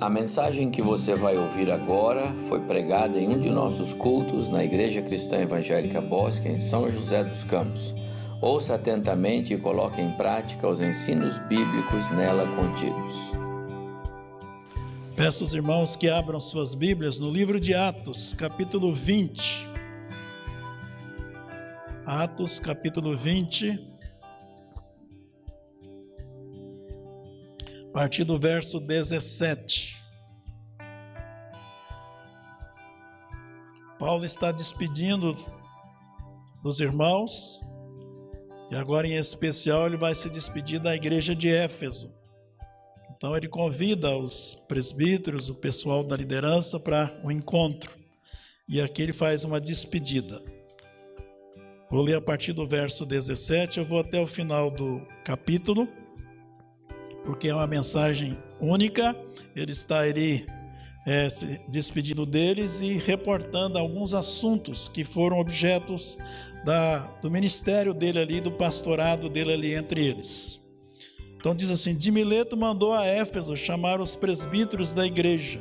A mensagem que você vai ouvir agora foi pregada em um de nossos cultos na Igreja Cristã Evangélica Bosque, em São José dos Campos. Ouça atentamente e coloque em prática os ensinos bíblicos nela contidos. Peço aos irmãos que abram suas Bíblias no livro de Atos, capítulo 20. Atos, capítulo 20. A partir do verso 17. Paulo está despedindo dos irmãos, e agora em especial ele vai se despedir da igreja de Éfeso. Então ele convida os presbíteros, o pessoal da liderança para o um encontro. E aqui ele faz uma despedida. Vou ler a partir do verso 17, eu vou até o final do capítulo porque é uma mensagem única. Ele está ali é, se despedindo deles e reportando alguns assuntos que foram objetos da, do ministério dele ali, do pastorado dele ali entre eles. Então diz assim: De Mileto mandou a Éfeso chamar os presbíteros da igreja.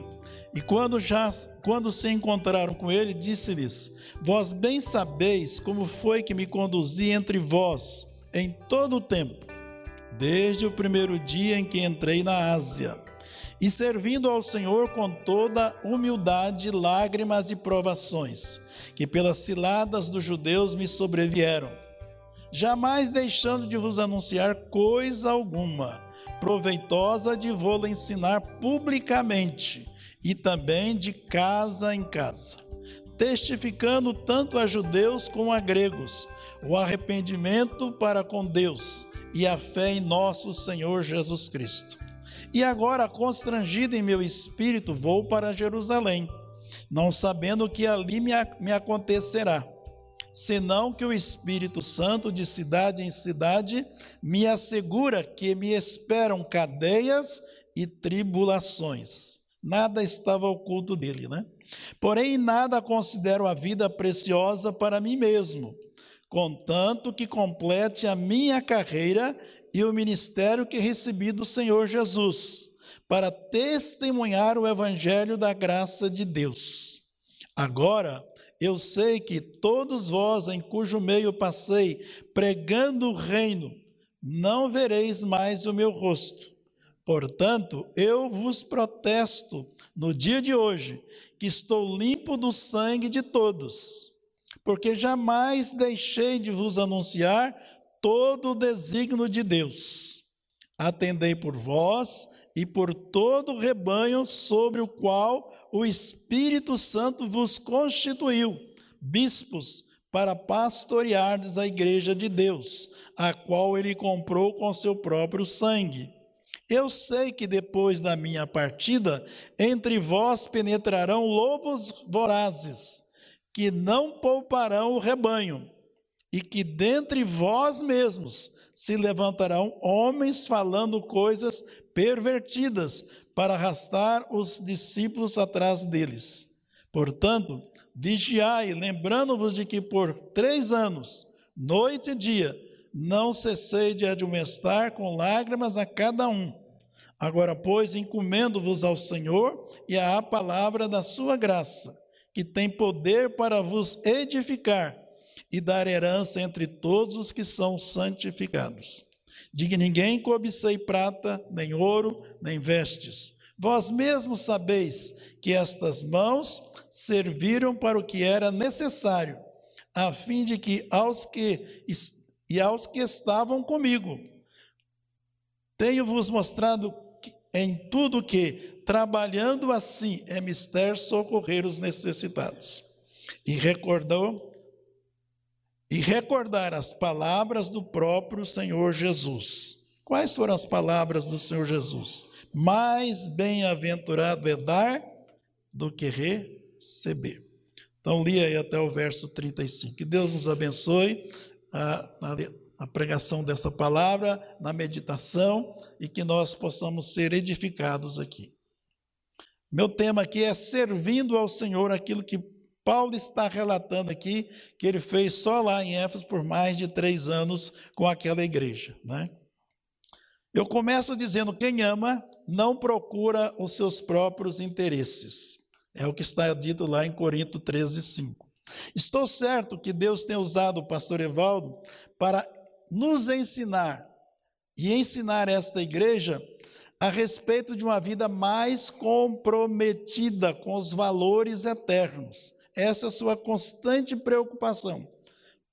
E quando já quando se encontraram com ele, disse-lhes: Vós bem sabeis como foi que me conduzi entre vós em todo o tempo desde o primeiro dia em que entrei na Ásia, e servindo ao Senhor com toda humildade, lágrimas e provações, que pelas ciladas dos judeus me sobrevieram, jamais deixando de vos anunciar coisa alguma, proveitosa de vou ensinar publicamente, e também de casa em casa, testificando tanto a judeus como a gregos o arrependimento para com Deus e a fé em nosso Senhor Jesus Cristo. E agora, constrangido em meu espírito, vou para Jerusalém, não sabendo o que ali me, acontecerá, senão que o Espírito Santo, de cidade em cidade, me assegura que me esperam cadeias e tribulações. Nada estava oculto dele, né? Porém, nada considero a vida preciosa para mim mesmo contanto que complete a minha carreira e o ministério que recebi do Senhor Jesus, para testemunhar o evangelho da graça de Deus. Agora, eu sei que todos vós, em cujo meio passei, pregando o reino, não vereis mais o meu rosto. Portanto, eu vos protesto no dia de hoje, que estou limpo do sangue de todos porque jamais deixei de vos anunciar todo o desígnio de Deus. Atendei por vós e por todo o rebanho sobre o qual o Espírito Santo vos constituiu, bispos, para pastoreardes a igreja de Deus, a qual ele comprou com seu próprio sangue. Eu sei que depois da minha partida, entre vós penetrarão lobos vorazes que não pouparão o rebanho, e que dentre vós mesmos se levantarão homens falando coisas pervertidas para arrastar os discípulos atrás deles. Portanto, vigiai, lembrando-vos de que por três anos, noite e dia, não cessei de admoestar com lágrimas a cada um. Agora, pois, encomendo-vos ao Senhor e à palavra da sua graça que tem poder para vos edificar e dar herança entre todos os que são santificados. De que ninguém cobicei prata, nem ouro, nem vestes. Vós mesmos sabeis que estas mãos serviram para o que era necessário, a fim de que aos que e aos que estavam comigo tenho-vos mostrado em tudo que trabalhando assim é mister socorrer os necessitados. E recordou e recordar as palavras do próprio Senhor Jesus. Quais foram as palavras do Senhor Jesus? Mais bem-aventurado é dar do que receber. Então, li aí até o verso 35. Que Deus nos abençoe a, a, pregação dessa palavra, na meditação, e que nós possamos ser edificados aqui. Meu tema aqui é servindo ao Senhor aquilo que Paulo está relatando aqui, que ele fez só lá em Éfeso por mais de três anos com aquela igreja. Né? Eu começo dizendo: quem ama não procura os seus próprios interesses. É o que está dito lá em Corinto 13, 5. Estou certo que Deus tem usado o pastor Evaldo para nos ensinar e ensinar esta igreja a respeito de uma vida mais comprometida com os valores eternos. Essa é a sua constante preocupação.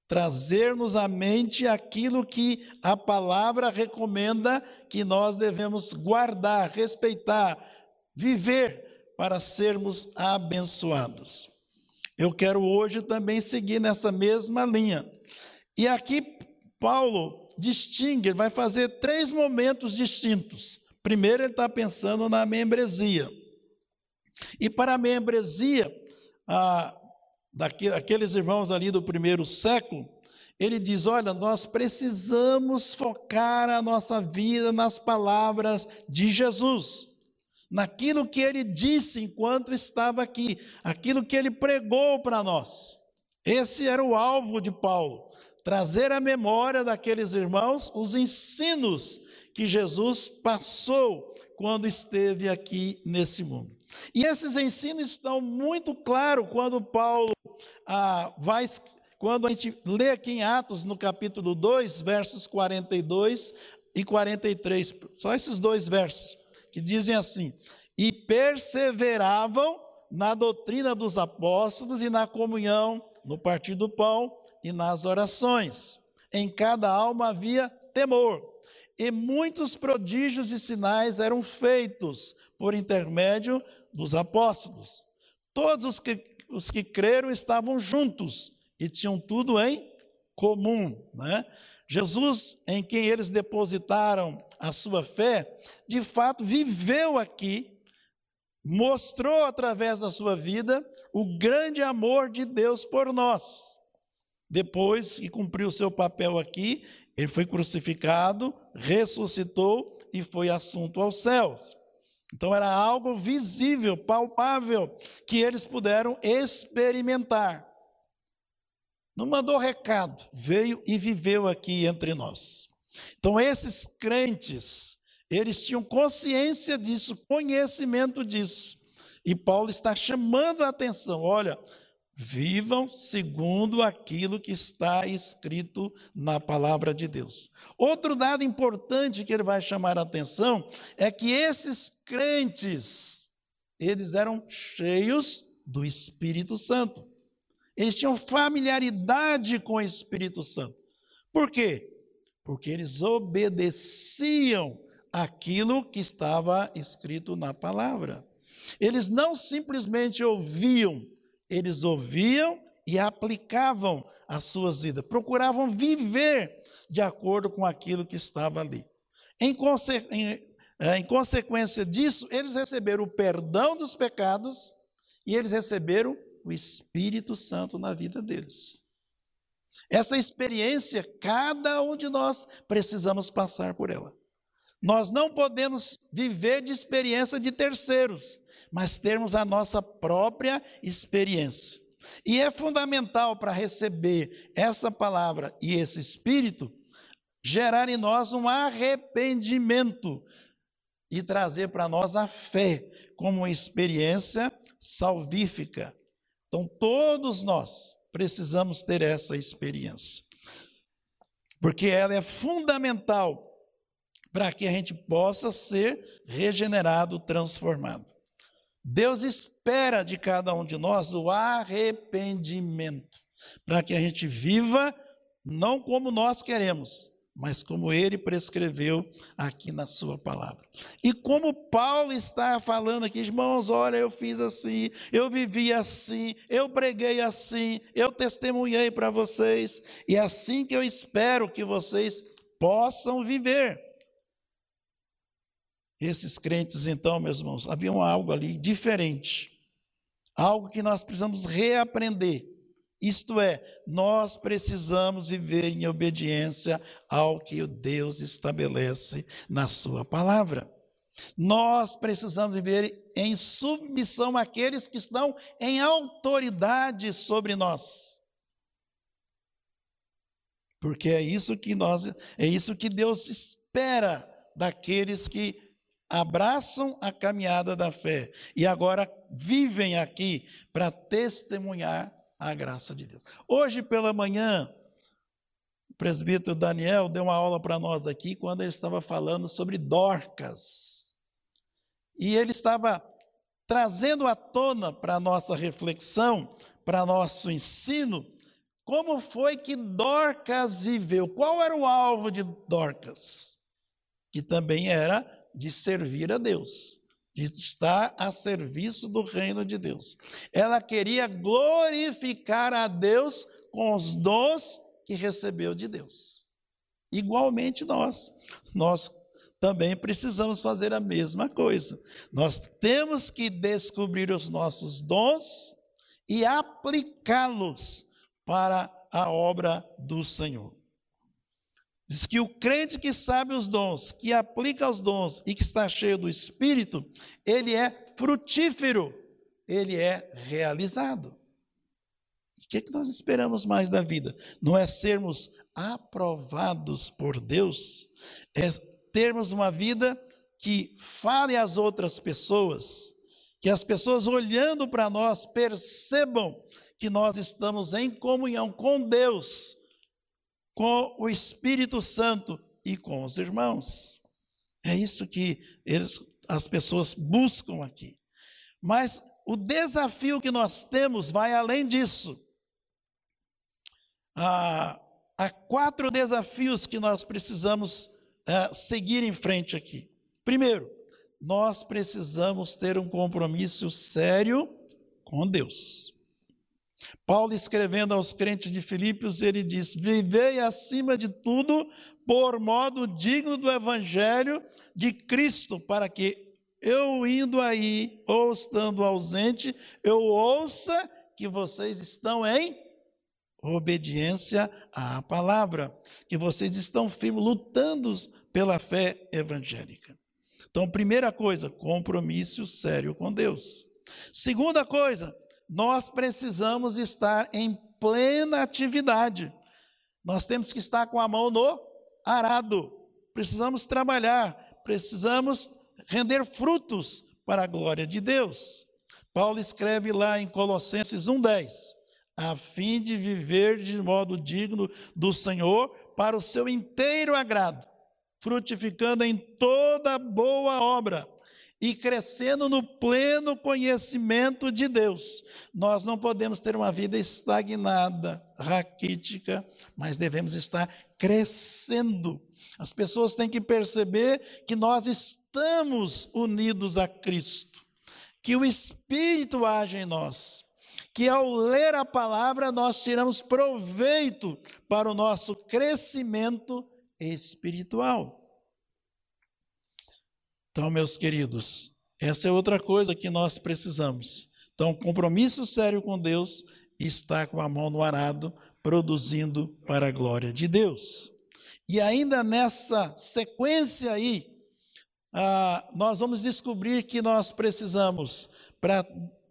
Trazer-nos à mente aquilo que a palavra recomenda que nós devemos guardar, respeitar, viver para sermos abençoados. Eu quero hoje também seguir nessa mesma linha. E aqui Paulo distingue, vai fazer três momentos distintos. Primeiro, ele está pensando na membresia. E para a membresia, ah, daqueles irmãos ali do primeiro século, ele diz: olha, nós precisamos focar a nossa vida nas palavras de Jesus, naquilo que ele disse enquanto estava aqui, aquilo que ele pregou para nós. Esse era o alvo de Paulo, trazer à memória daqueles irmãos os ensinos que Jesus passou quando esteve aqui nesse mundo. E esses ensinos estão muito claros quando Paulo ah, vai, quando a gente lê aqui em Atos, no capítulo 2, versos 42 e 43, só esses dois versos, que dizem assim: E perseveravam na doutrina dos apóstolos e na comunhão, no partir do pão e nas orações. Em cada alma havia temor e muitos prodígios e sinais eram feitos por intermédio dos apóstolos. Todos os que, os que creram estavam juntos e tinham tudo em comum. Né? Jesus, em quem eles depositaram a sua fé, de fato viveu aqui, mostrou através da sua vida o grande amor de Deus por nós. Depois que cumpriu o seu papel aqui, ele foi crucificado, ressuscitou e foi assunto aos céus. Então era algo visível, palpável, que eles puderam experimentar. Não mandou recado, veio e viveu aqui entre nós. Então esses crentes, eles tinham consciência disso, conhecimento disso. E Paulo está chamando a atenção: olha, Vivam segundo aquilo que está escrito na palavra de Deus. Outro dado importante que ele vai chamar a atenção é que esses crentes, eles eram cheios do Espírito Santo. Eles tinham familiaridade com o Espírito Santo. Por quê? Porque eles obedeciam aquilo que estava escrito na palavra. Eles não simplesmente ouviam, eles ouviam e aplicavam as suas vidas, procuravam viver de acordo com aquilo que estava ali. Em, conse em, é, em consequência disso, eles receberam o perdão dos pecados e eles receberam o Espírito Santo na vida deles. Essa experiência, cada um de nós precisamos passar por ela. Nós não podemos viver de experiência de terceiros mas termos a nossa própria experiência. E é fundamental para receber essa palavra e esse espírito gerar em nós um arrependimento e trazer para nós a fé como uma experiência salvífica. Então, todos nós precisamos ter essa experiência, porque ela é fundamental para que a gente possa ser regenerado, transformado. Deus espera de cada um de nós o arrependimento, para que a gente viva não como nós queremos, mas como ele prescreveu aqui na sua palavra. E como Paulo está falando aqui, irmãos, olha, eu fiz assim, eu vivi assim, eu preguei assim, eu testemunhei para vocês, e é assim que eu espero que vocês possam viver. Esses crentes, então, meus irmãos, havia algo ali diferente, algo que nós precisamos reaprender. Isto é, nós precisamos viver em obediência ao que Deus estabelece na Sua palavra. Nós precisamos viver em submissão àqueles que estão em autoridade sobre nós. Porque é isso que nós, é isso que Deus espera daqueles que abraçam a caminhada da fé e agora vivem aqui para testemunhar a graça de Deus. Hoje pela manhã, o presbítero Daniel deu uma aula para nós aqui quando ele estava falando sobre Dorcas. E ele estava trazendo à tona para a nossa reflexão, para nosso ensino, como foi que Dorcas viveu? Qual era o alvo de Dorcas? Que também era de servir a Deus, de estar a serviço do reino de Deus. Ela queria glorificar a Deus com os dons que recebeu de Deus. Igualmente nós, nós também precisamos fazer a mesma coisa. Nós temos que descobrir os nossos dons e aplicá-los para a obra do Senhor. Diz que o crente que sabe os dons, que aplica os dons e que está cheio do Espírito, ele é frutífero, ele é realizado. O que, é que nós esperamos mais da vida? Não é sermos aprovados por Deus, é termos uma vida que fale às outras pessoas, que as pessoas olhando para nós percebam que nós estamos em comunhão com Deus, com o Espírito Santo e com os irmãos. É isso que eles, as pessoas buscam aqui. Mas o desafio que nós temos vai além disso. Ah, há quatro desafios que nós precisamos ah, seguir em frente aqui. Primeiro, nós precisamos ter um compromisso sério com Deus. Paulo, escrevendo aos crentes de Filipos, ele diz: Vivei acima de tudo por modo digno do evangelho de Cristo, para que eu indo aí ou estando ausente, eu ouça que vocês estão em obediência à palavra, que vocês estão firmes, lutando pela fé evangélica. Então, primeira coisa, compromisso sério com Deus. Segunda coisa, nós precisamos estar em plena atividade. Nós temos que estar com a mão no arado. Precisamos trabalhar, precisamos render frutos para a glória de Deus. Paulo escreve lá em Colossenses 1:10, a fim de viver de modo digno do Senhor para o seu inteiro agrado, frutificando em toda boa obra e crescendo no pleno conhecimento de Deus. Nós não podemos ter uma vida estagnada, raquítica, mas devemos estar crescendo. As pessoas têm que perceber que nós estamos unidos a Cristo, que o Espírito age em nós, que ao ler a palavra nós tiramos proveito para o nosso crescimento espiritual. Então, meus queridos, essa é outra coisa que nós precisamos. Então, compromisso sério com Deus está com a mão no arado, produzindo para a glória de Deus. E ainda nessa sequência aí, ah, nós vamos descobrir que nós precisamos, para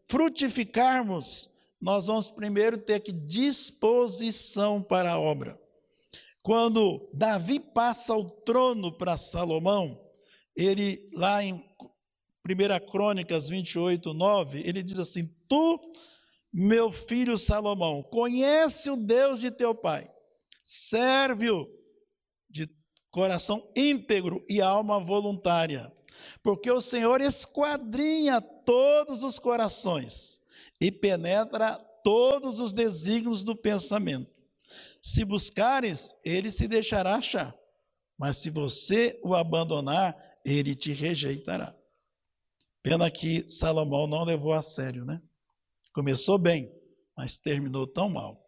frutificarmos, nós vamos primeiro ter que disposição para a obra. Quando Davi passa o trono para Salomão, ele lá em 1 Crônicas 28, 9, ele diz assim: Tu, meu filho Salomão, conhece o Deus de teu pai, serve-o de coração íntegro e alma voluntária, porque o Senhor esquadrinha todos os corações e penetra todos os desígnios do pensamento. Se buscares, ele se deixará achar, mas se você o abandonar, ele te rejeitará. Pena que Salomão não levou a sério, né? Começou bem, mas terminou tão mal.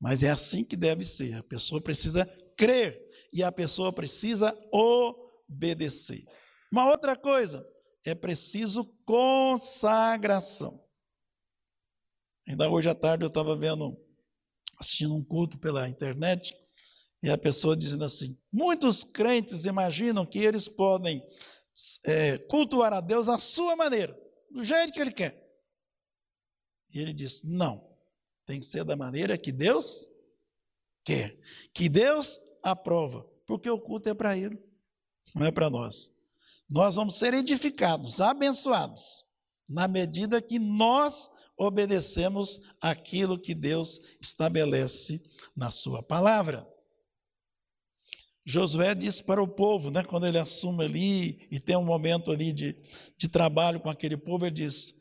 Mas é assim que deve ser. A pessoa precisa crer e a pessoa precisa obedecer. Uma outra coisa, é preciso consagração. Ainda hoje à tarde eu estava vendo, assistindo um culto pela internet, e a pessoa dizendo assim: muitos crentes imaginam que eles podem é, cultuar a Deus à sua maneira, do jeito que ele quer. E ele diz: não, tem que ser da maneira que Deus quer, que Deus aprova, porque o culto é para ele. não é para nós. Nós vamos ser edificados, abençoados, na medida que nós obedecemos aquilo que Deus estabelece na Sua palavra. Josué disse para o povo, né, quando ele assume ali e tem um momento ali de, de trabalho com aquele povo, ele diz: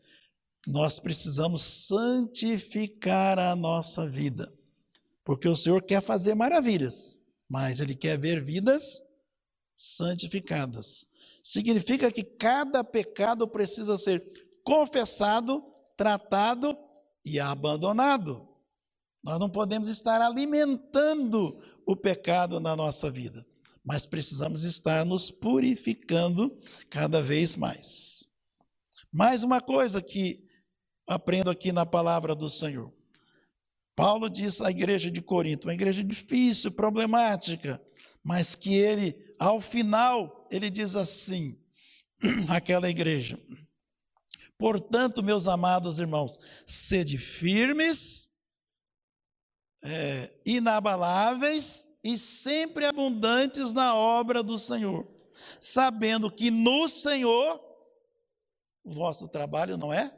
Nós precisamos santificar a nossa vida, porque o Senhor quer fazer maravilhas, mas Ele quer ver vidas santificadas. Significa que cada pecado precisa ser confessado, tratado e abandonado. Nós não podemos estar alimentando o pecado na nossa vida, mas precisamos estar nos purificando cada vez mais. Mais uma coisa que aprendo aqui na palavra do Senhor. Paulo diz à igreja de Corinto, uma igreja difícil, problemática, mas que ele, ao final, ele diz assim, aquela igreja: Portanto, meus amados irmãos, sede firmes, é, inabaláveis e sempre abundantes na obra do Senhor, sabendo que no Senhor o vosso trabalho não é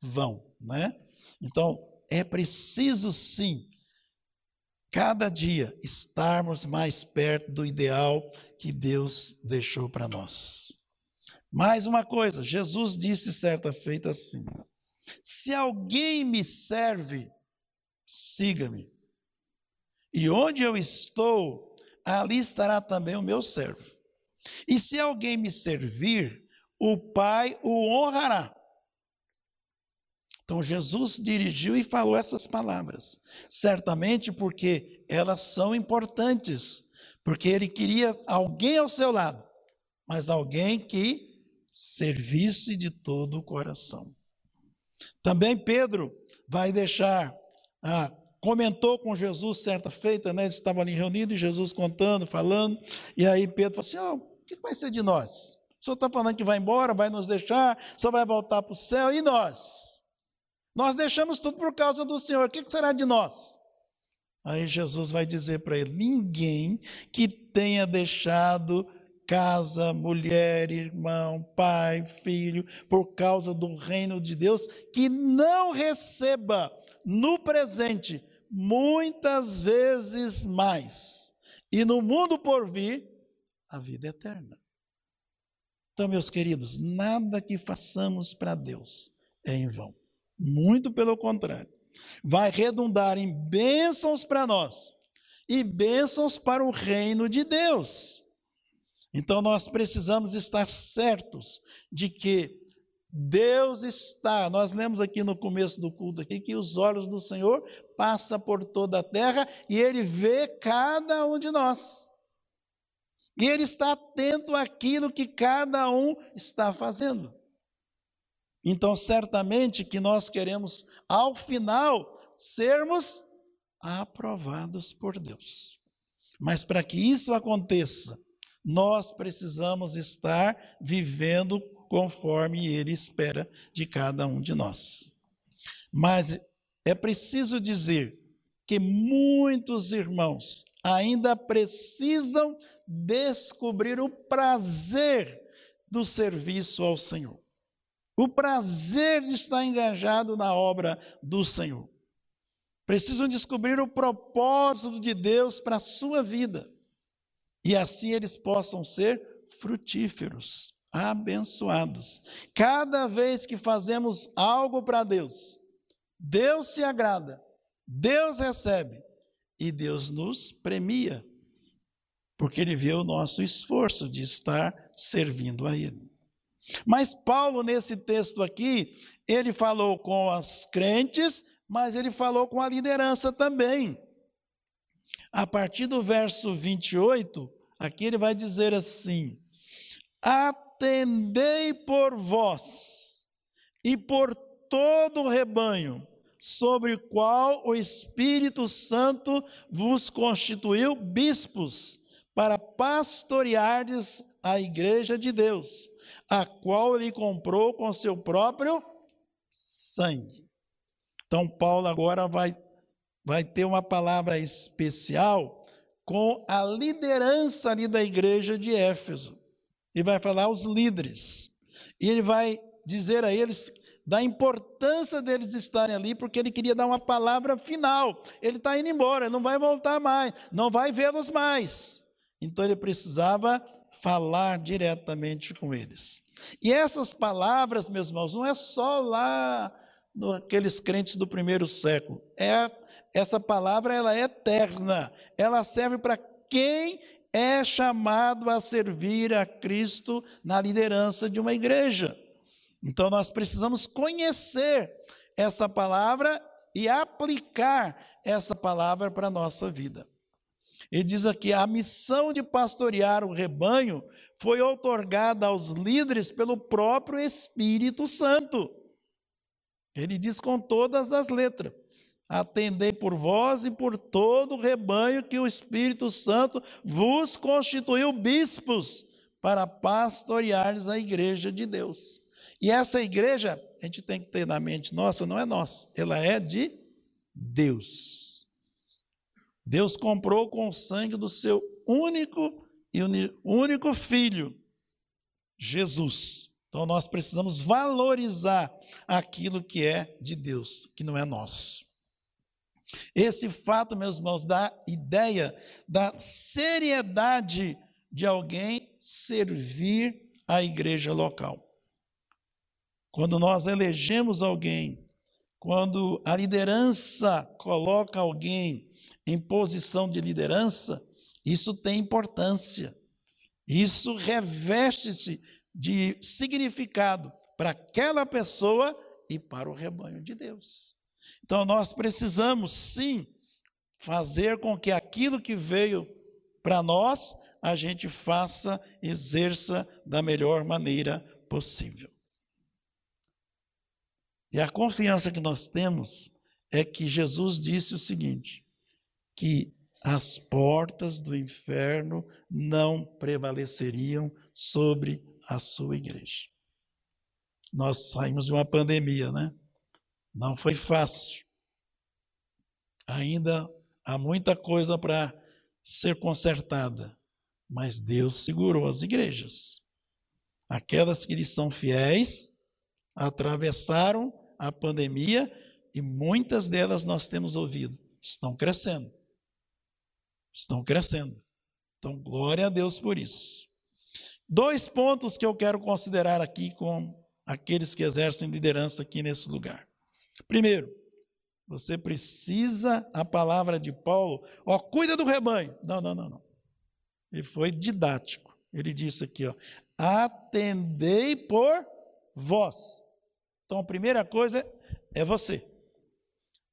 vão, né? Então, é preciso sim, cada dia, estarmos mais perto do ideal que Deus deixou para nós. Mais uma coisa, Jesus disse certa feita assim: se alguém me serve, siga-me. E onde eu estou, ali estará também o meu servo. E se alguém me servir, o Pai o honrará. Então Jesus dirigiu e falou essas palavras, certamente porque elas são importantes, porque ele queria alguém ao seu lado, mas alguém que servisse de todo o coração. Também Pedro vai deixar, ah, comentou com Jesus certa feita, né? Eles estavam ali reunidos, Jesus contando, falando, e aí Pedro falou assim: oh, o que vai ser de nós? O senhor está falando que vai embora, vai nos deixar, só vai voltar para o céu, e nós? Nós deixamos tudo por causa do Senhor, o que será de nós? Aí Jesus vai dizer para ele: ninguém que tenha deixado casa, mulher, irmão, pai, filho, por causa do reino de Deus, que não receba no presente muitas vezes mais, e no mundo por vir, a vida eterna. Então, meus queridos, nada que façamos para Deus é em vão. Muito pelo contrário. Vai redundar em bênçãos para nós e bênçãos para o reino de Deus. Então nós precisamos estar certos de que Deus está, nós lemos aqui no começo do culto aqui que os olhos do Senhor passam por toda a terra e ele vê cada um de nós. E ele está atento àquilo que cada um está fazendo. Então, certamente que nós queremos, ao final, sermos aprovados por Deus. Mas para que isso aconteça, nós precisamos estar vivendo conforme Ele espera de cada um de nós. Mas é preciso dizer que muitos irmãos ainda precisam descobrir o prazer do serviço ao Senhor. O prazer de estar engajado na obra do Senhor. Precisam descobrir o propósito de Deus para a sua vida e assim eles possam ser frutíferos, abençoados. Cada vez que fazemos algo para Deus, Deus se agrada, Deus recebe e Deus nos premia, porque Ele vê o nosso esforço de estar servindo a Ele. Mas Paulo, nesse texto aqui, ele falou com as crentes, mas ele falou com a liderança também. A partir do verso 28, aqui ele vai dizer assim: Atendei por vós e por todo o rebanho, sobre o qual o Espírito Santo vos constituiu bispos, para pastoreardes a igreja de Deus, a qual ele comprou com seu próprio sangue. Então, Paulo agora vai vai ter uma palavra especial com a liderança ali da igreja de Éfeso. E vai falar aos líderes. E ele vai dizer a eles da importância deles estarem ali, porque ele queria dar uma palavra final. Ele está indo embora, ele não vai voltar mais, não vai vê-los mais. Então ele precisava falar diretamente com eles. E essas palavras, meus irmãos, não é só lá naqueles crentes do primeiro século. É essa palavra ela é eterna. Ela serve para quem é chamado a servir a Cristo na liderança de uma igreja. Então nós precisamos conhecer essa palavra e aplicar essa palavra para a nossa vida. Ele diz aqui: a missão de pastorear o rebanho foi outorgada aos líderes pelo próprio Espírito Santo. Ele diz com todas as letras: atendei por vós e por todo o rebanho que o Espírito Santo vos constituiu bispos para pastoreares a igreja de Deus. E essa igreja, a gente tem que ter na mente, nossa, não é nossa, ela é de Deus. Deus comprou com o sangue do seu único e único filho, Jesus. Então nós precisamos valorizar aquilo que é de Deus, que não é nosso. Esse fato, meus irmãos, dá ideia da seriedade de alguém servir a igreja local. Quando nós elegemos alguém, quando a liderança coloca alguém em posição de liderança, isso tem importância. Isso reveste-se de significado para aquela pessoa e para o rebanho de Deus. Então nós precisamos sim fazer com que aquilo que veio para nós a gente faça, exerça da melhor maneira possível. E a confiança que nós temos é que Jesus disse o seguinte: que as portas do inferno não prevaleceriam sobre a sua igreja. Nós saímos de uma pandemia, né? Não foi fácil. Ainda há muita coisa para ser consertada, mas Deus segurou as igrejas. Aquelas que lhe são fiéis atravessaram a pandemia e muitas delas nós temos ouvido, estão crescendo. Estão crescendo. Então, glória a Deus por isso. Dois pontos que eu quero considerar aqui com aqueles que exercem liderança aqui nesse lugar. Primeiro, você precisa a palavra de Paulo, ó, cuida do rebanho. Não, não, não, não. Ele foi didático. Ele disse aqui, ó, atendei por vós. Então, a primeira coisa é você.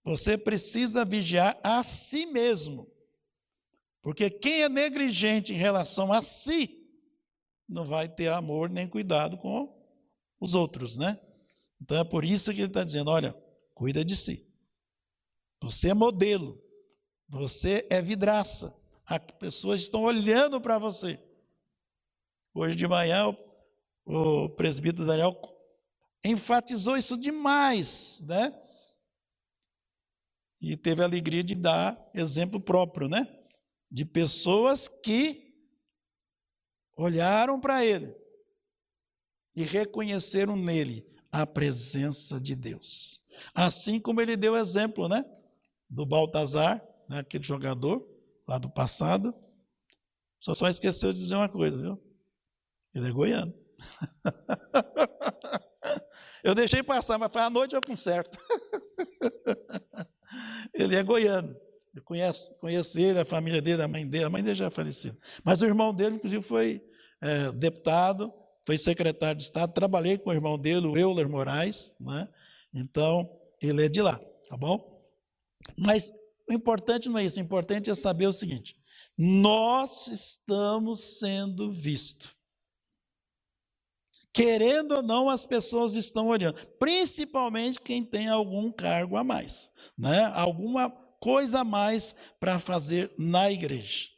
Você precisa vigiar a si mesmo. Porque quem é negligente em relação a si, não vai ter amor nem cuidado com os outros, né? Então é por isso que ele está dizendo: olha, cuida de si. Você é modelo, você é vidraça. As pessoas estão olhando para você. Hoje de manhã, o, presbítero Daniel enfatizou isso demais, né? E teve a alegria de dar exemplo próprio, né? De pessoas que olharam para ele e reconheceram nele a presença de Deus. Assim como ele deu exemplo, né? Do Baltazar, né? aquele jogador lá do passado. Só só esqueceu de dizer uma coisa, viu? Ele é goiano. Eu deixei passar, mas foi à noite eu conserto. ele é goiano. Eu conheço, conheço ele, a família dele, a mãe dele, a mãe dele já é falecida. Mas o irmão dele, inclusive, foi é, deputado, foi secretário de Estado, trabalhei com o irmão dele, o Euler Moraes, né? Então ele é de lá, tá bom? Mas o importante não é isso, o importante é saber o seguinte: nós estamos sendo vistos. Querendo ou não, as pessoas estão olhando, principalmente quem tem algum cargo a mais, né? alguma coisa a mais para fazer na igreja.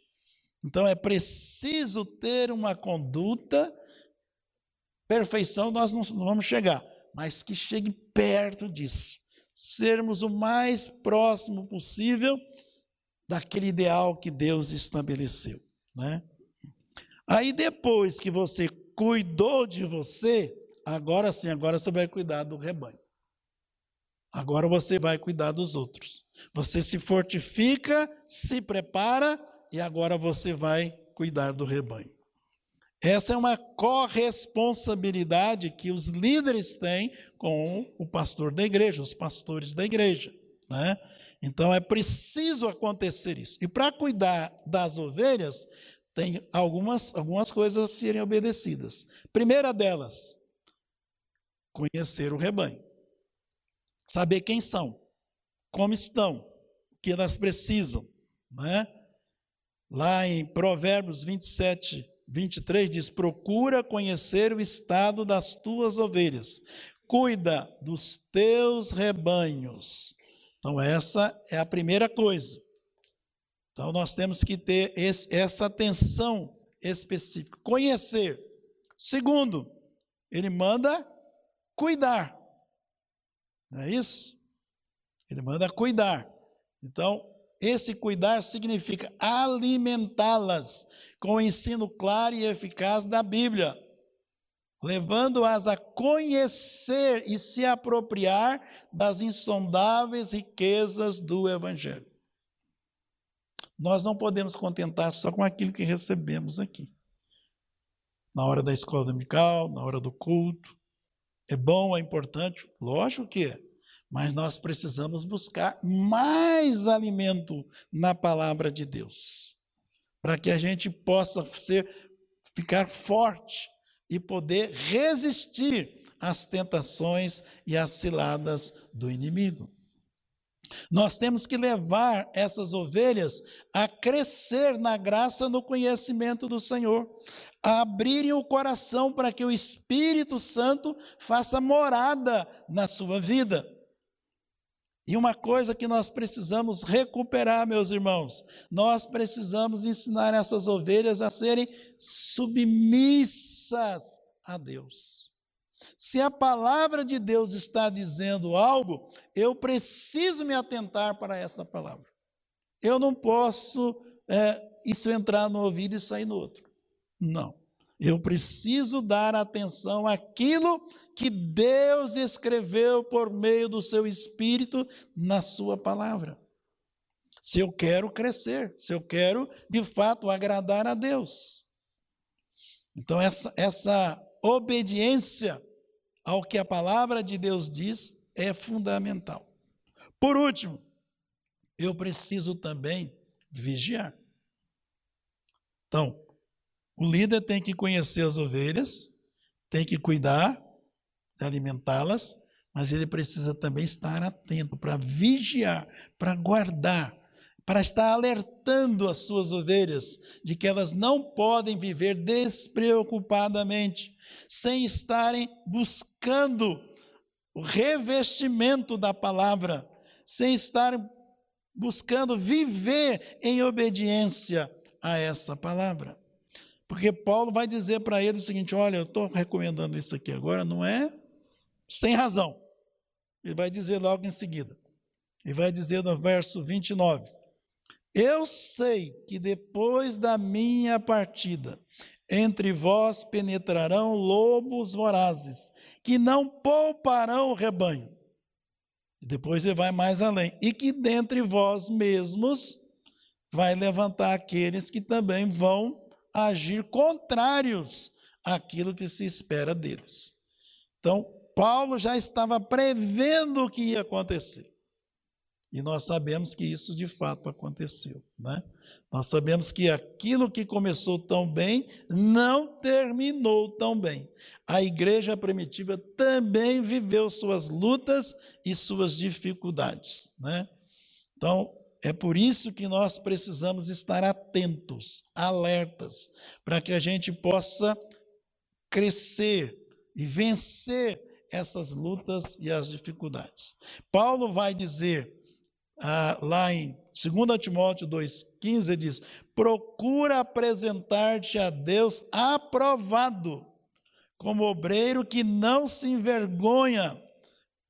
Então é preciso ter uma conduta, perfeição nós não vamos chegar, mas que chegue perto disso. Sermos o mais próximo possível daquele ideal que Deus estabeleceu, né? Aí depois que você cuidou de você, agora sim, agora você vai cuidar do rebanho. Agora você vai cuidar dos outros. Você se fortifica, se prepara e agora você vai cuidar do rebanho. Essa é uma corresponsabilidade que os líderes têm com o pastor da igreja, os pastores da igreja. Né? Então é preciso acontecer isso. E para cuidar das ovelhas, tem algumas, algumas coisas a serem obedecidas. Primeira delas, conhecer o rebanho. Saber quem são, como estão, o que elas precisam. Né? Lá em Provérbios 27, 23 diz: Procura conhecer o estado das tuas ovelhas, cuida dos teus rebanhos. Então, essa é a primeira coisa. Então, nós temos que ter esse, essa atenção específica. Conhecer. Segundo, ele manda cuidar. Não é isso? Ele manda cuidar. Então, esse cuidar significa alimentá-las com o ensino claro e eficaz da Bíblia, levando-as a conhecer e se apropriar das insondáveis riquezas do Evangelho. Nós não podemos contentar só com aquilo que recebemos aqui. Na hora da escola dominical, na hora do culto. É bom, é importante? Lógico que é. Mas nós precisamos buscar mais alimento na palavra de Deus para que a gente possa ser, ficar forte e poder resistir às tentações e às ciladas do inimigo. Nós temos que levar essas ovelhas a crescer na graça, no conhecimento do Senhor, a abrirem o coração para que o Espírito Santo faça morada na sua vida. E uma coisa que nós precisamos recuperar, meus irmãos, nós precisamos ensinar essas ovelhas a serem submissas a Deus. Se a palavra de Deus está dizendo algo, eu preciso me atentar para essa palavra. Eu não posso é, isso entrar no ouvido e sair no outro. Não. Eu preciso dar atenção àquilo que Deus escreveu por meio do seu Espírito na Sua palavra. Se eu quero crescer, se eu quero de fato agradar a Deus. Então, essa, essa obediência ao que a palavra de Deus diz é fundamental. Por último, eu preciso também vigiar. Então, o líder tem que conhecer as ovelhas, tem que cuidar, alimentá-las, mas ele precisa também estar atento para vigiar, para guardar, para estar alertando as suas ovelhas de que elas não podem viver despreocupadamente, sem estarem buscando o revestimento da palavra, sem estarem buscando viver em obediência a essa palavra. Porque Paulo vai dizer para ele o seguinte: olha, eu estou recomendando isso aqui agora, não é sem razão. Ele vai dizer logo em seguida. Ele vai dizer no verso 29. Eu sei que depois da minha partida, entre vós penetrarão lobos vorazes, que não pouparão o rebanho. E depois ele vai mais além. E que dentre vós mesmos vai levantar aqueles que também vão agir contrários àquilo que se espera deles. Então, Paulo já estava prevendo o que ia acontecer. E nós sabemos que isso de fato aconteceu. Né? Nós sabemos que aquilo que começou tão bem não terminou tão bem. A igreja primitiva também viveu suas lutas e suas dificuldades. Né? Então, é por isso que nós precisamos estar atentos, alertas, para que a gente possa crescer e vencer essas lutas e as dificuldades. Paulo vai dizer ah, lá em 2 Timóteo 2,15, ele diz: procura apresentar-te a Deus aprovado, como obreiro que não se envergonha,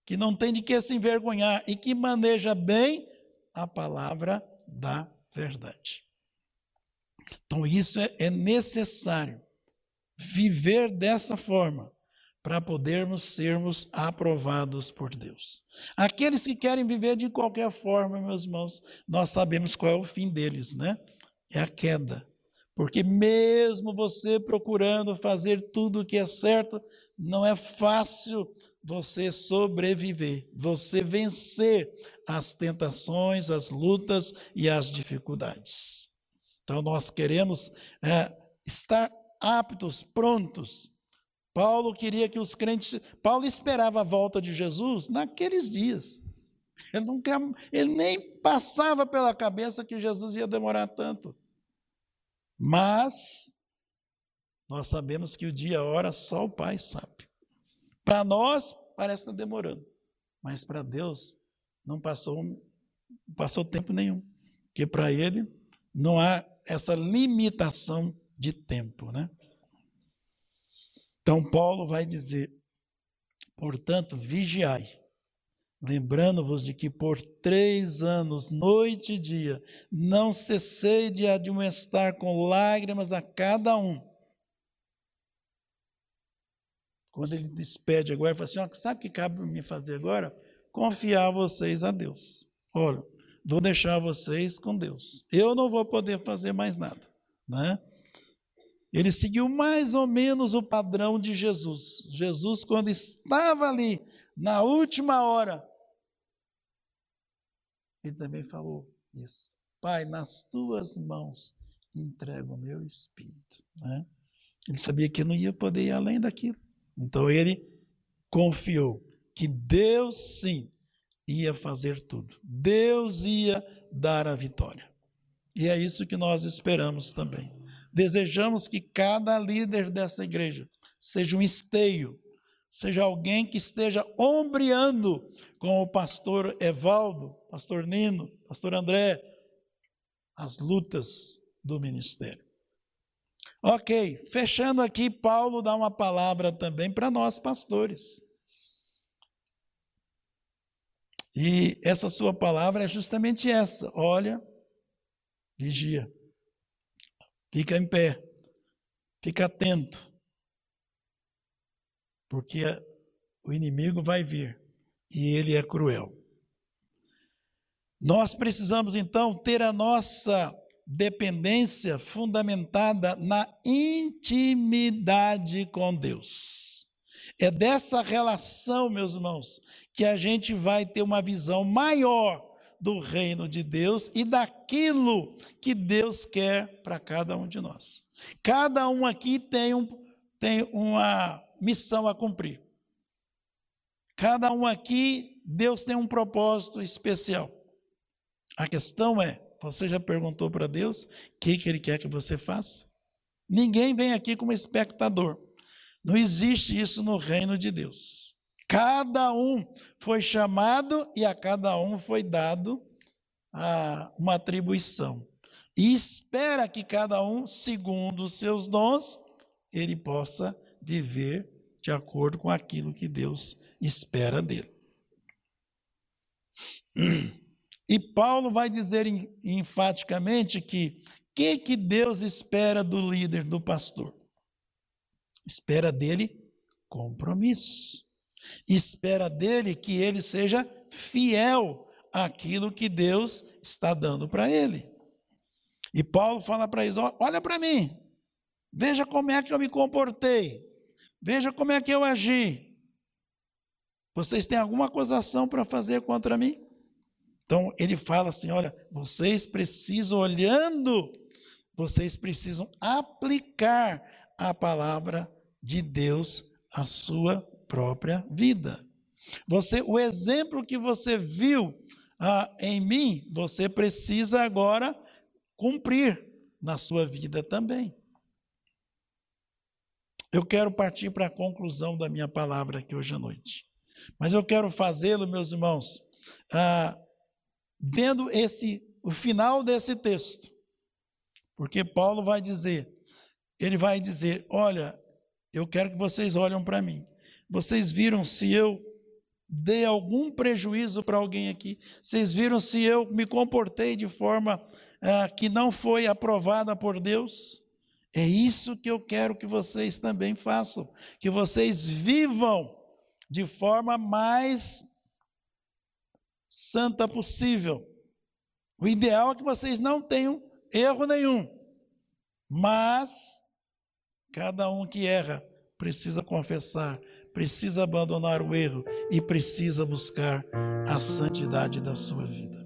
que não tem de que se envergonhar e que maneja bem a palavra da verdade. Então, isso é, é necessário viver dessa forma para podermos sermos aprovados por Deus. Aqueles que querem viver de qualquer forma, meus irmãos, nós sabemos qual é o fim deles, né? É a queda. Porque mesmo você procurando fazer tudo o que é certo, não é fácil você sobreviver, você vencer as tentações, as lutas e as dificuldades. Então, nós queremos é, estar aptos, prontos. Paulo queria que os crentes. Paulo esperava a volta de Jesus naqueles dias. Ele, nunca, ele nem passava pela cabeça que Jesus ia demorar tanto. Mas nós sabemos que o dia, a hora, só o Pai sabe. Para nós, parece estar demorando. Mas para Deus, não passou, passou tempo nenhum. Porque para Ele não há essa limitação de tempo, né? Então, Paulo vai dizer: portanto, vigiai, lembrando-vos de que por três anos, noite e dia, não cessei de admoestar com lágrimas a cada um quando ele despede agora, ele fala assim: sabe o que cabe mim fazer agora? Confiar vocês a Deus. Olha, vou deixar vocês com Deus. Eu não vou poder fazer mais nada. Né? Ele seguiu mais ou menos o padrão de Jesus. Jesus, quando estava ali, na última hora, ele também falou isso. Pai, nas tuas mãos entrego o meu espírito. Né? Ele sabia que não ia poder ir além daquilo. Então ele confiou que Deus sim ia fazer tudo. Deus ia dar a vitória. E é isso que nós esperamos também. Desejamos que cada líder dessa igreja seja um esteio, seja alguém que esteja ombreando com o pastor Evaldo, pastor Nino, pastor André, as lutas do ministério. Ok, fechando aqui, Paulo dá uma palavra também para nós, pastores. E essa sua palavra é justamente essa: olha, vigia, fica em pé, fica atento, porque o inimigo vai vir e ele é cruel. Nós precisamos então ter a nossa dependência fundamentada na intimidade com Deus. É dessa relação, meus irmãos, que a gente vai ter uma visão maior do reino de Deus e daquilo que Deus quer para cada um de nós. Cada um aqui tem, um, tem uma missão a cumprir. Cada um aqui, Deus tem um propósito especial. A questão é: você já perguntou para Deus o que, que Ele quer que você faça? Ninguém vem aqui como espectador. Não existe isso no reino de Deus. Cada um foi chamado e a cada um foi dado uma atribuição. E espera que cada um, segundo os seus dons, ele possa viver de acordo com aquilo que Deus espera dele. E Paulo vai dizer enfaticamente que o que, que Deus espera do líder, do pastor? Espera dele compromisso. Espera dele que ele seja fiel àquilo que Deus está dando para ele. E Paulo fala para eles: olha para mim, veja como é que eu me comportei, veja como é que eu agi. Vocês têm alguma acusação para fazer contra mim? Então ele fala assim: olha, vocês precisam, olhando, vocês precisam aplicar a palavra de Deus à sua própria vida. Você, o exemplo que você viu ah, em mim, você precisa agora cumprir na sua vida também. Eu quero partir para a conclusão da minha palavra aqui hoje à noite. Mas eu quero fazê-lo, meus irmãos, ah, vendo esse o final desse texto. Porque Paulo vai dizer, ele vai dizer: "Olha, eu quero que vocês olhem para mim. Vocês viram se eu dei algum prejuízo para alguém aqui? Vocês viram se eu me comportei de forma ah, que não foi aprovada por Deus. É isso que eu quero que vocês também façam, que vocês vivam de forma mais santa possível. O ideal é que vocês não tenham erro nenhum, mas cada um que erra precisa confessar, precisa abandonar o erro e precisa buscar a santidade da sua vida.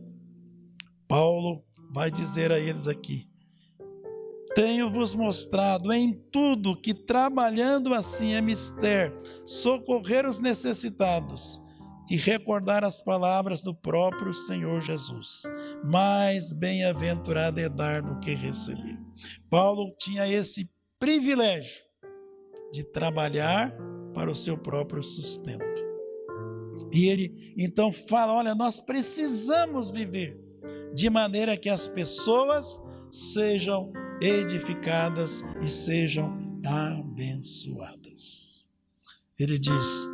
Paulo vai dizer a eles aqui: Tenho-vos mostrado em tudo que, trabalhando assim, é mister socorrer os necessitados e recordar as palavras do próprio Senhor Jesus. Mais bem-aventurado é dar do que receber. Paulo tinha esse privilégio de trabalhar para o seu próprio sustento. E ele então fala: olha, nós precisamos viver de maneira que as pessoas sejam edificadas e sejam abençoadas. Ele diz: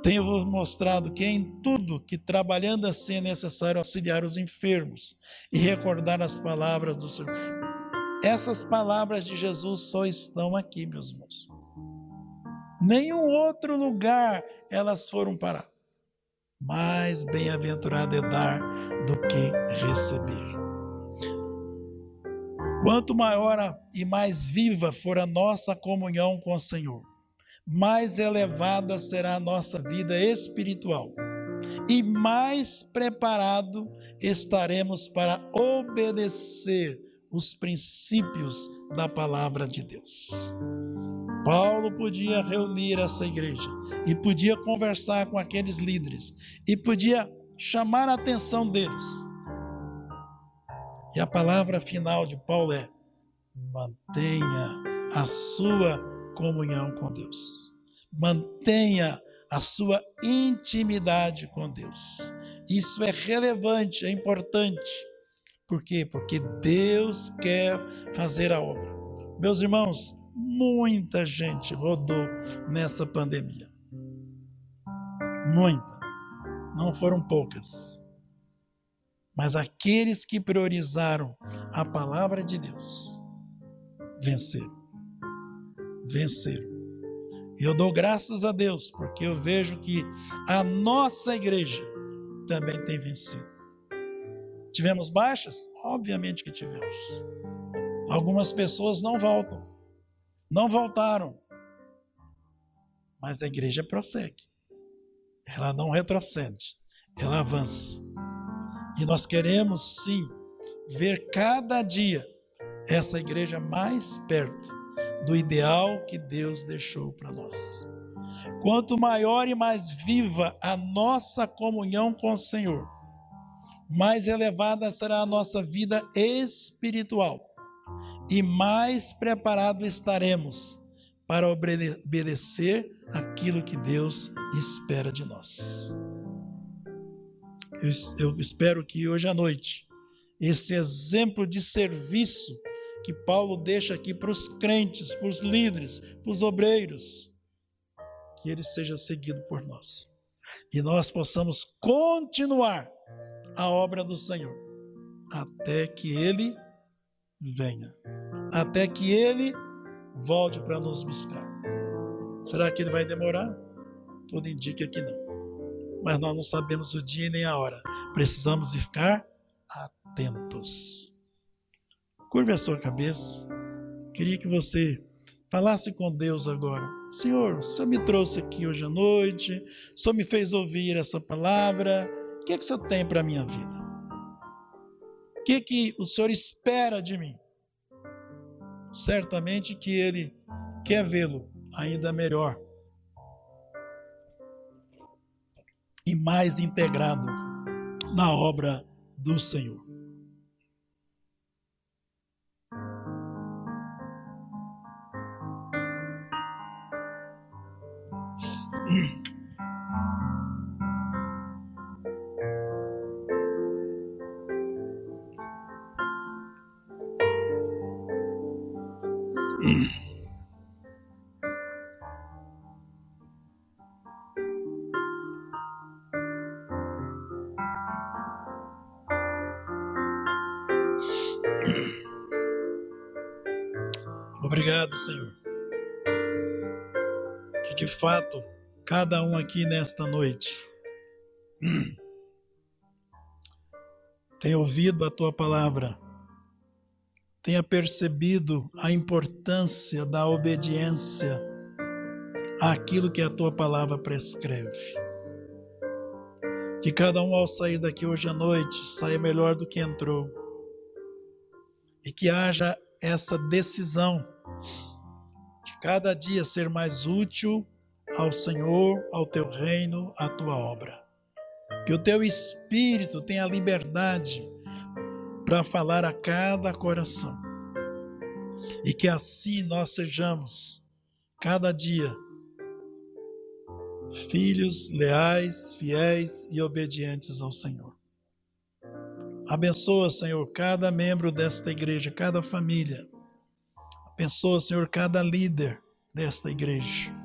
Tenho mostrado que em tudo que trabalhando assim é necessário auxiliar os enfermos e recordar as palavras do Senhor. Essas palavras de Jesus só estão aqui, meus irmãos. Nenhum outro lugar elas foram parar mais bem-aventurado é dar do que receber. Quanto maior e mais viva for a nossa comunhão com o Senhor, mais elevada será a nossa vida espiritual e mais preparado estaremos para obedecer os princípios da palavra de Deus. Paulo podia reunir essa igreja e podia conversar com aqueles líderes e podia chamar a atenção deles. E a palavra final de Paulo é: mantenha a sua comunhão com Deus. Mantenha a sua intimidade com Deus. Isso é relevante, é importante. Por quê? Porque Deus quer fazer a obra. Meus irmãos, muita gente rodou nessa pandemia. Muita. Não foram poucas. Mas aqueles que priorizaram a palavra de Deus venceram. Venceram. Eu dou graças a Deus, porque eu vejo que a nossa igreja também tem vencido. Tivemos baixas? Obviamente que tivemos. Algumas pessoas não voltam não voltaram. Mas a igreja prossegue. Ela não retrocede, ela avança. E nós queremos sim ver cada dia essa igreja mais perto do ideal que Deus deixou para nós. Quanto maior e mais viva a nossa comunhão com o Senhor, mais elevada será a nossa vida espiritual e mais preparado estaremos para obedecer aquilo que Deus espera de nós. Eu espero que hoje à noite, esse exemplo de serviço que Paulo deixa aqui para os crentes, para os líderes, para os obreiros, que ele seja seguido por nós. E nós possamos continuar a obra do Senhor até que ele venha, até que ele volte para nos buscar. Será que ele vai demorar? Tudo indica que não. Mas nós não sabemos o dia nem a hora. Precisamos ficar atentos. Curve a sua cabeça. Queria que você falasse com Deus agora. Senhor, o Senhor me trouxe aqui hoje à noite, o Senhor me fez ouvir essa palavra. O que, é que o Senhor tem para a minha vida? Que, que o Senhor espera de mim? Certamente que Ele quer vê-lo ainda melhor e mais integrado na obra do Senhor. Cada um aqui nesta noite tenha ouvido a tua palavra, tenha percebido a importância da obediência àquilo que a tua palavra prescreve. Que cada um, ao sair daqui hoje à noite, saia melhor do que entrou. E que haja essa decisão de cada dia ser mais útil ao Senhor, ao teu reino, à tua obra. Que o teu espírito tenha liberdade para falar a cada coração. E que assim nós sejamos, cada dia, filhos leais, fiéis e obedientes ao Senhor. Abençoa, Senhor, cada membro desta igreja, cada família. Abençoa, Senhor, cada líder desta igreja.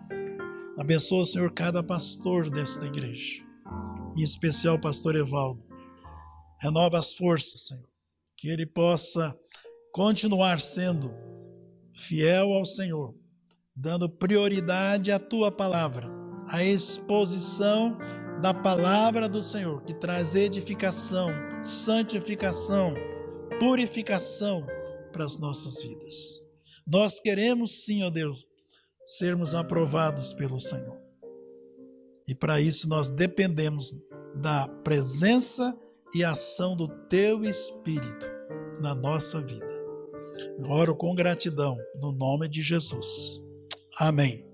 Abençoa, Senhor, cada pastor desta igreja. Em especial o pastor Evaldo. Renova as forças, Senhor. Que ele possa continuar sendo fiel ao Senhor, dando prioridade à tua palavra a exposição da palavra do Senhor, que traz edificação, santificação, purificação para as nossas vidas. Nós queremos sim, ó Deus, sermos aprovados pelo Senhor. E para isso nós dependemos da presença e ação do Teu Espírito na nossa vida. oro com gratidão, no nome de Jesus. Amém.